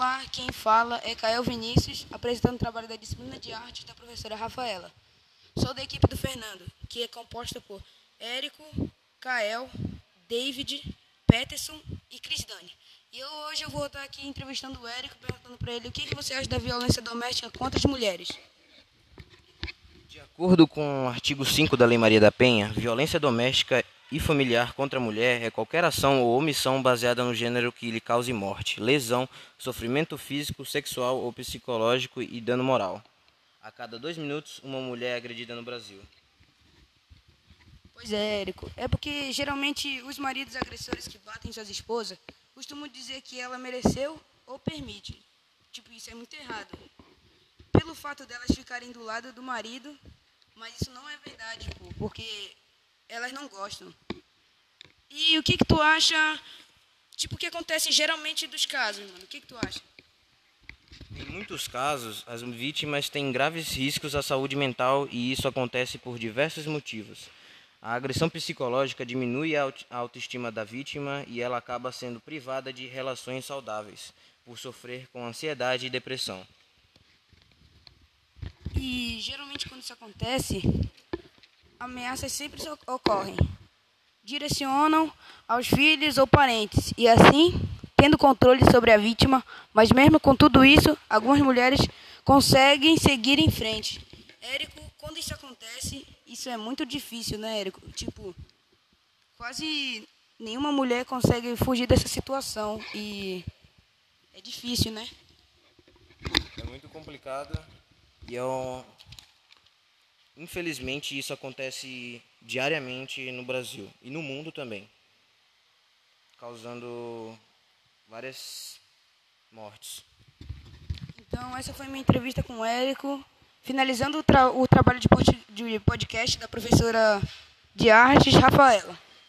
Olá, quem fala é Cael Vinícius, apresentando o trabalho da disciplina de arte da professora Rafaela. Sou da equipe do Fernando, que é composta por Érico, Cael, David, Peterson e Cris Dani. E eu, hoje eu vou estar aqui entrevistando o Érico, perguntando para ele o que, que você acha da violência doméstica contra as mulheres. Acordo com o artigo 5 da Lei Maria da Penha, violência doméstica e familiar contra a mulher é qualquer ação ou omissão baseada no gênero que lhe cause morte, lesão, sofrimento físico, sexual ou psicológico e dano moral. A cada dois minutos, uma mulher é agredida no Brasil. Pois é, Érico. É porque geralmente os maridos agressores que batem suas esposas costumam dizer que ela mereceu ou permite. Tipo, isso é muito errado. Pelo fato delas ficarem do lado do marido, mas isso não é verdade, pô, porque elas não gostam. E o que que tu acha, tipo, o que acontece geralmente dos casos, mano? O que que tu acha? Em muitos casos, as vítimas têm graves riscos à saúde mental e isso acontece por diversos motivos. A agressão psicológica diminui a autoestima da vítima e ela acaba sendo privada de relações saudáveis, por sofrer com ansiedade e depressão. E geralmente quando isso acontece, ameaças sempre ocorrem. Direcionam aos filhos ou parentes e assim, tendo controle sobre a vítima, mas mesmo com tudo isso, algumas mulheres conseguem seguir em frente. Érico, quando isso acontece, isso é muito difícil, né, Érico? Tipo, quase nenhuma mulher consegue fugir dessa situação e é difícil, né? É muito complicado e é infelizmente isso acontece diariamente no Brasil e no mundo também, causando várias mortes. Então essa foi minha entrevista com o Érico. Finalizando o, tra o trabalho de podcast da professora de artes, Rafaela.